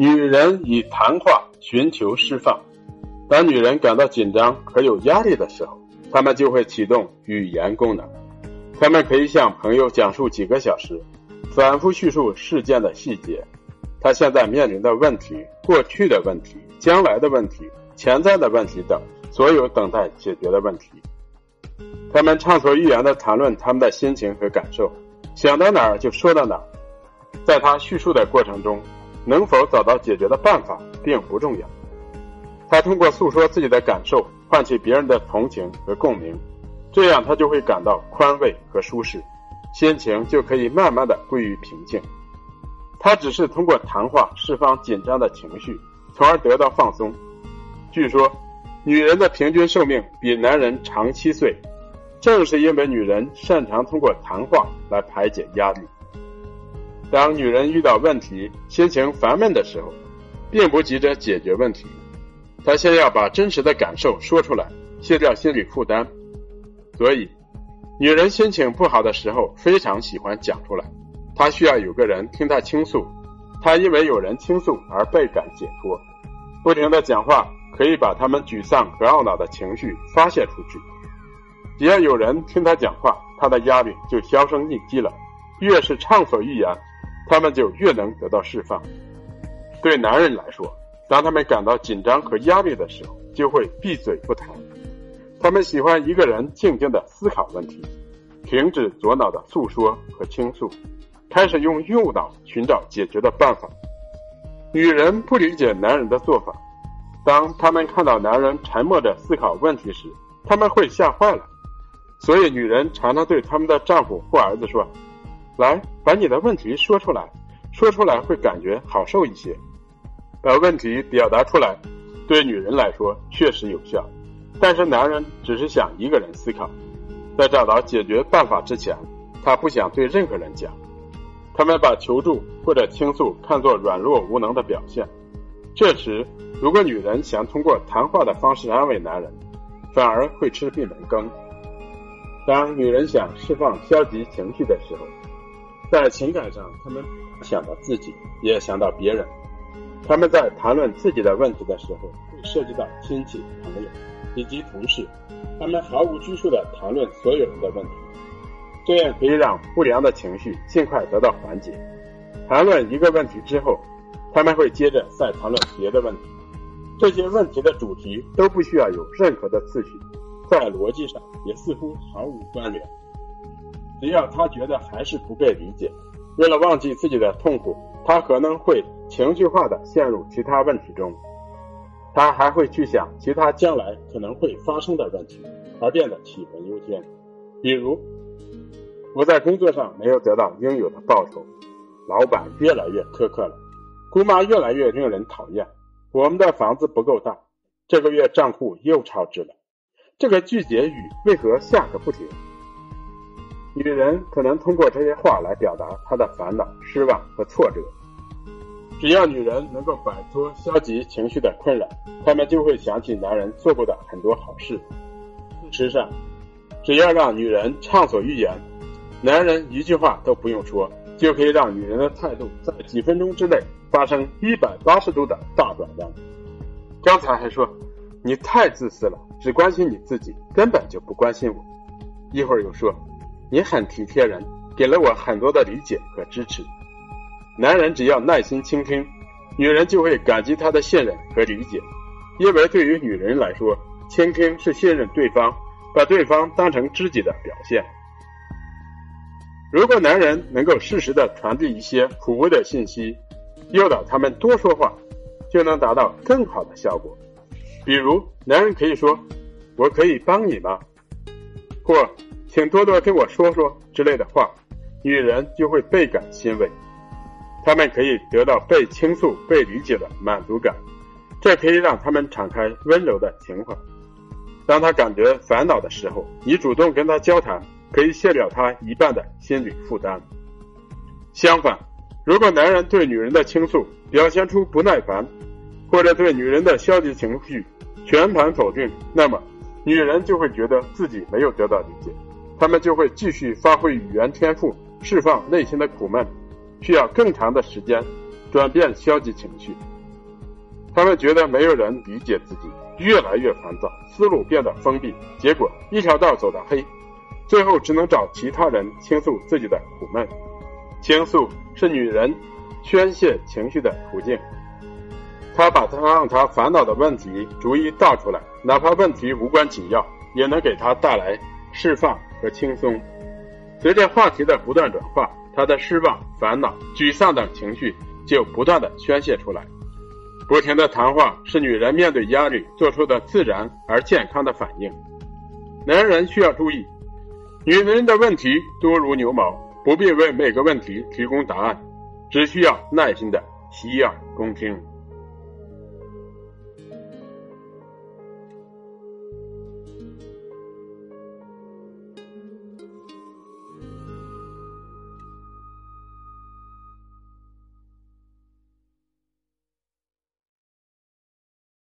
女人以谈话寻求释放。当女人感到紧张和有压力的时候，她们就会启动语言功能。她们可以向朋友讲述几个小时，反复叙述事件的细节，她现在面临的问题、过去的问题、将来的问题、潜在的问题等所有等待解决的问题。他们畅所欲言地谈论他们的心情和感受，想到哪儿就说到哪儿。在他叙述的过程中，能否找到解决的办法并不重要。他通过诉说自己的感受，唤起别人的同情和共鸣，这样他就会感到宽慰和舒适，心情就可以慢慢的归于平静。他只是通过谈话释放紧张的情绪，从而得到放松。据说，女人的平均寿命比男人长七岁。正是因为女人擅长通过谈话来排解压力。当女人遇到问题、心情烦闷的时候，并不急着解决问题，她先要把真实的感受说出来，卸掉心理负担。所以，女人心情不好的时候非常喜欢讲出来，她需要有个人听她倾诉，她因为有人倾诉而倍感解脱。不停的讲话可以把他们沮丧和懊恼的情绪发泄出去。只要有人听他讲话，他的压力就销声匿迹了。越是畅所欲言，他们就越能得到释放。对男人来说，当他们感到紧张和压力的时候，就会闭嘴不谈。他们喜欢一个人静静的思考问题，停止左脑的诉说和倾诉，开始用右脑寻找解决的办法。女人不理解男人的做法，当他们看到男人沉默着思考问题时，他们会吓坏了。所以，女人常常对他们的丈夫或儿子说：“来，把你的问题说出来，说出来会感觉好受一些。”把问题表达出来，对女人来说确实有效。但是，男人只是想一个人思考，在找到解决办法之前，他不想对任何人讲。他们把求助或者倾诉看作软弱无能的表现。这时，如果女人想通过谈话的方式安慰男人，反而会吃闭门羹。当女人想释放消极情绪的时候，在情感上，他们想到自己，也想到别人。他们在谈论自己的问题的时候，会涉及到亲戚、朋友以及同事。他们毫无拘束地谈论所有人的问题，这样可以让不良的情绪尽快得到缓解。谈论一个问题之后，他们会接着再谈论别的问题。这些问题的主题都不需要有任何的次序。在逻辑上也似乎毫无关联。只要他觉得还是不被理解，为了忘记自己的痛苦，他可能会情绪化的陷入其他问题中。他还会去想其他将来可能会发生的问题，而变得杞人忧天。比如，我在工作上没有得到应有的报酬，老板越来越苛刻了，姑妈越来越令人讨厌，我们的房子不够大，这个月账户又超支了。这个句结语为何下个不停？女人可能通过这些话来表达她的烦恼、失望和挫折。只要女人能够摆脱消极情绪的困扰，她们就会想起男人做过的很多好事。事实上，只要让女人畅所欲言，男人一句话都不用说，就可以让女人的态度在几分钟之内发生一百八十度的大转弯。刚才还说。你太自私了，只关心你自己，根本就不关心我。一会儿又说，你很体贴人，给了我很多的理解和支持。男人只要耐心倾听，女人就会感激他的信任和理解，因为对于女人来说，倾听是信任对方，把对方当成知己的表现。如果男人能够适时的传递一些普微的信息，诱导他们多说话，就能达到更好的效果。比如，男人可以说：“我可以帮你吗？”或“请多多跟我说说”之类的话，女人就会倍感欣慰。她们可以得到被倾诉、被理解的满足感，这可以让他们敞开温柔的情怀。当他感觉烦恼的时候，你主动跟他交谈，可以卸掉他一半的心理负担。相反，如果男人对女人的倾诉表现出不耐烦，或者对女人的消极情绪，全盘否定，那么女人就会觉得自己没有得到理解，他们就会继续发挥语言天赋，释放内心的苦闷，需要更长的时间，转变消极情绪。他们觉得没有人理解自己，越来越烦躁，思路变得封闭，结果一条道走到黑，最后只能找其他人倾诉自己的苦闷。倾诉是女人宣泄情绪的途径。她把她让她烦恼的问题逐一道出来，哪怕问题无关紧要，也能给她带来释放和轻松。随着话题的不断转化，她的失望、烦恼、沮丧等情绪就不断的宣泄出来。不停的谈话是女人面对压力做出的自然而健康的反应。男人需要注意，女人的问题多如牛毛，不必为每个问题提供答案，只需要耐心的洗耳恭听。